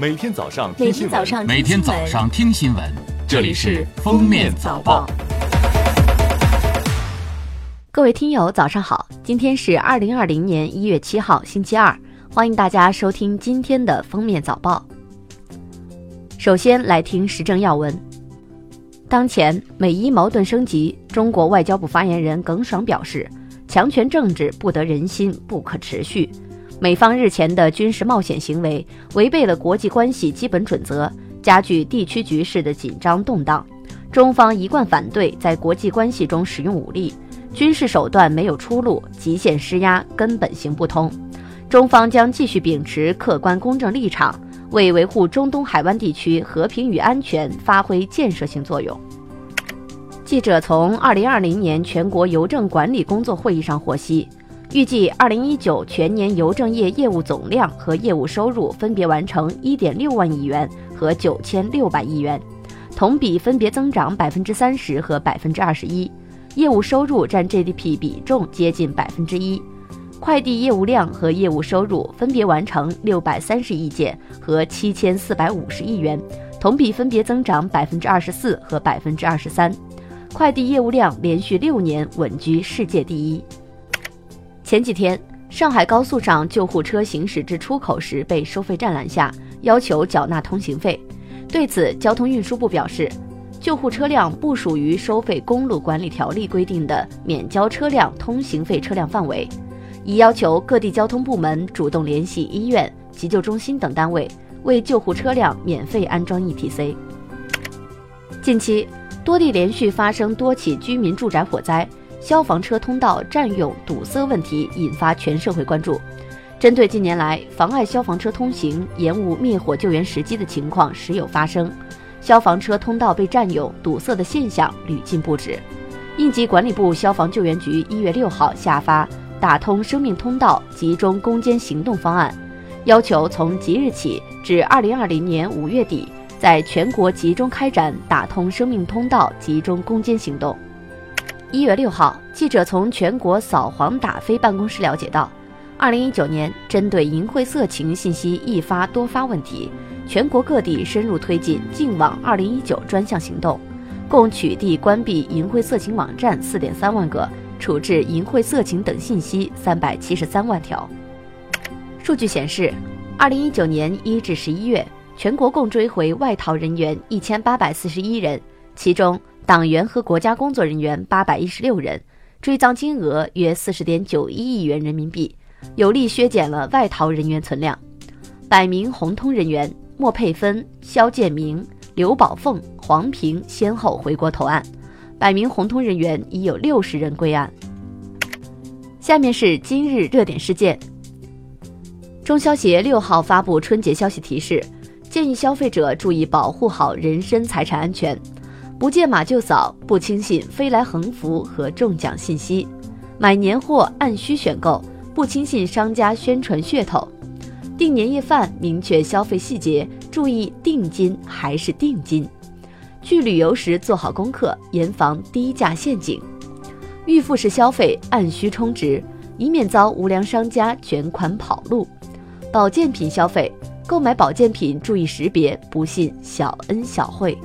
每天早上每听新闻，每天早上听新闻，这里是《封面早报》。各位听友，早上好！今天是二零二零年一月七号，星期二，欢迎大家收听今天的封面早报。首先来听时政要闻。当前美伊矛盾升级，中国外交部发言人耿爽表示，强权政治不得人心，不可持续。美方日前的军事冒险行为违背了国际关系基本准则，加剧地区局势的紧张动荡。中方一贯反对在国际关系中使用武力。军事手段没有出路，极限施压根本行不通。中方将继续秉持客观公正立场，为维护中东海湾地区和平与安全发挥建设性作用。记者从2020年全国邮政管理工作会议上获悉，预计2019全年邮政业业务总量和业务收入分别完成1.6万亿元和9600亿元，同比分别增长30%和21%。业务收入占 GDP 比重接近百分之一，快递业务量和业务收入分别完成六百三十亿件和七千四百五十亿元，同比分别增长百分之二十四和百分之二十三。快递业务量连续六年稳居世界第一。前几天，上海高速上救护车行驶至出口时被收费站拦下，要求缴纳通行费。对此，交通运输部表示。救护车辆不属于收费公路管理条例规定的免交车辆通行费车辆范围，已要求各地交通部门主动联系医院、急救中心等单位，为救护车辆免费安装 ETC。近期，多地连续发生多起居民住宅火灾，消防车通道占用堵塞问题引发全社会关注。针对近年来妨碍消防车通行、延误灭火救援时机的情况时有发生。消防车通道被占用、堵塞的现象屡禁不止。应急管理部消防救援局一月六号下发《打通生命通道集中攻坚行动方案》，要求从即日起至二零二零年五月底，在全国集中开展打通生命通道集中攻坚行动。一月六号，记者从全国扫黄打非办公室了解到，二零一九年针对淫秽色情信息易发多发问题。全国各地深入推进“净网二零一九”专项行动，共取缔关闭淫秽色情网站四点三万个，处置淫秽色情等信息三百七十三万条。数据显示，二零一九年一至十一月，全国共追回外逃人员一千八百四十一人，其中党员和国家工作人员八百一十六人，追赃金额约四十点九一亿元人民币，有力削减了外逃人员存量。百名红通人员。莫佩芬、肖建明、刘宝凤、黄平先后回国投案，百名红通人员已有六十人归案。下面是今日热点事件。中消协六号发布春节消息提示，建议消费者注意保护好人身财产安全，不见码就扫，不轻信飞来横幅和中奖信息，买年货按需选购，不轻信商家宣传噱头。订年夜饭，明确消费细节，注意定金还是定金。去旅游时做好功课，严防低价陷阱。预付式消费按需充值，以免遭无良商家卷款跑路。保健品消费，购买保健品注意识别，不信小恩小惠。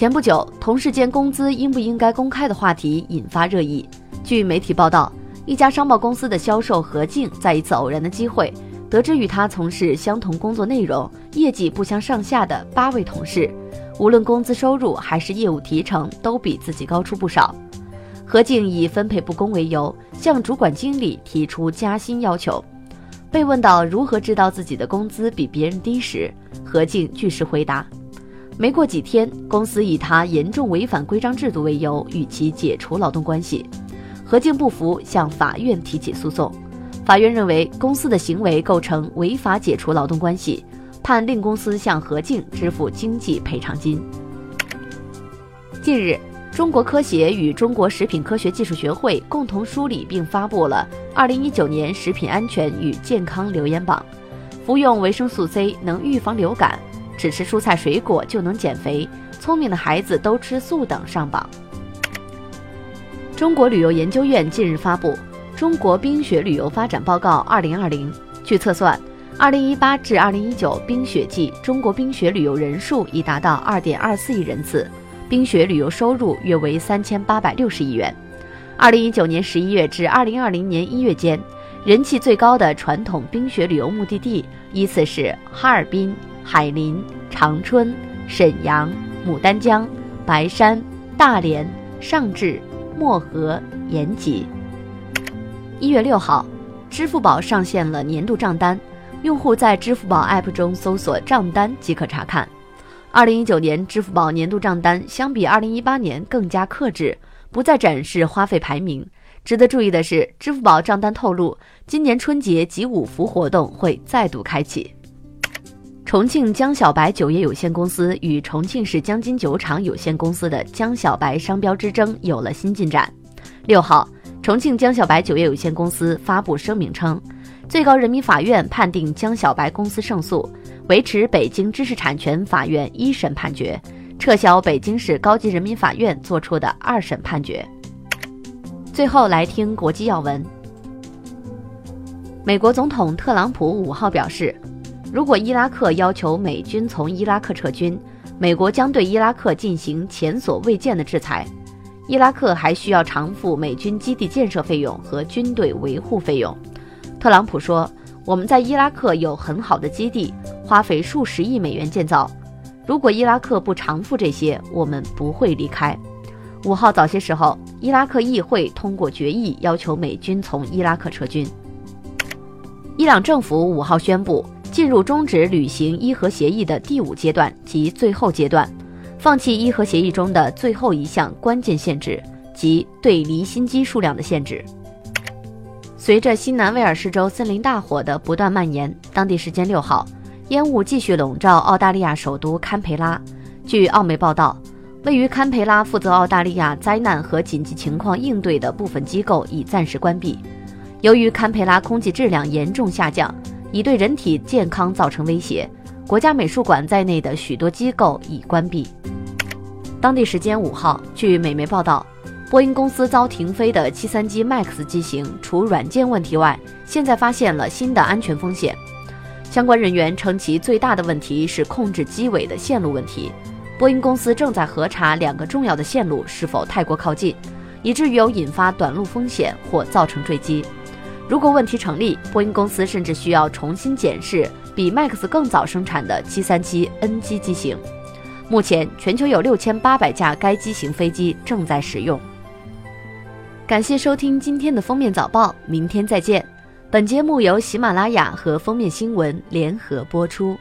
前不久，同事间工资应不应该公开的话题引发热议。据媒体报道。一家商贸公司的销售何静，在一次偶然的机会，得知与他从事相同工作内容、业绩不相上下的八位同事，无论工资收入还是业务提成，都比自己高出不少。何静以分配不公为由，向主管经理提出加薪要求。被问到如何知道自己的工资比别人低时，何静据实回答：没过几天，公司以他严重违反规章制度为由，与其解除劳动关系。何静不服，向法院提起诉讼。法院认为公司的行为构成违法解除劳动关系，判令公司向何静支付经济赔偿金。近日，中国科协与中国食品科学技术学会共同梳理并发布了《二零一九年食品安全与健康留言榜》，服用维生素 C 能预防流感，只吃蔬菜水果就能减肥，聪明的孩子都吃素等上榜。中国旅游研究院近日发布《中国冰雪旅游发展报告（二零二零）》。据测算，二零一八至二零一九冰雪季，中国冰雪旅游人数已达到二点二四亿人次，冰雪旅游收入约为三千八百六十亿元。二零一九年十一月至二零二零年一月间，人气最高的传统冰雪旅游目的地依次是哈尔滨、海林、长春、沈阳、牡丹江、白山、大连、上智、漠河、延吉。一月六号，支付宝上线了年度账单。用户在支付宝 App 中搜索账单即可查看。二零一九年支付宝年度账单相比二零一八年更加克制，不再展示花费排名。值得注意的是，支付宝账单透露，今年春节集五福活动会再度开启。重庆江小白酒业有限公司与重庆市江津酒厂有限公司的江小白商标之争有了新进展。六号，重庆江小白酒业有限公司发布声明称。最高人民法院判定江小白公司胜诉，维持北京知识产权法院一审判决，撤销北京市高级人民法院作出的二审判决。最后来听国际要闻。美国总统特朗普五号表示，如果伊拉克要求美军从伊拉克撤军，美国将对伊拉克进行前所未见的制裁。伊拉克还需要偿付美军基地建设费用和军队维护费用。特朗普说：“我们在伊拉克有很好的基地，花费数十亿美元建造。如果伊拉克不偿付这些，我们不会离开。”五号早些时候，伊拉克议会通过决议，要求美军从伊拉克撤军。伊朗政府五号宣布，进入终止履行伊核协议的第五阶段及最后阶段，放弃伊核协议中的最后一项关键限制，即对离心机数量的限制。随着新南威尔士州森林大火的不断蔓延，当地时间六号，烟雾继续笼罩澳大利亚首都堪培拉。据澳媒报道，位于堪培拉负责澳大利亚灾难和紧急情况应对的部分机构已暂时关闭。由于堪培拉空气质量严重下降，已对人体健康造成威胁，国家美术馆在内的许多机构已关闭。当地时间五号，据美媒报道。波音公司遭停飞的737 MAX 机型，除软件问题外，现在发现了新的安全风险。相关人员称，其最大的问题是控制机尾的线路问题。波音公司正在核查两个重要的线路是否太过靠近，以至于有引发短路风险或造成坠机。如果问题成立，波音公司甚至需要重新检视比 MAX 更早生产的737 NG 机型。目前，全球有6800架该机型飞机正在使用。感谢收听今天的封面早报，明天再见。本节目由喜马拉雅和封面新闻联合播出。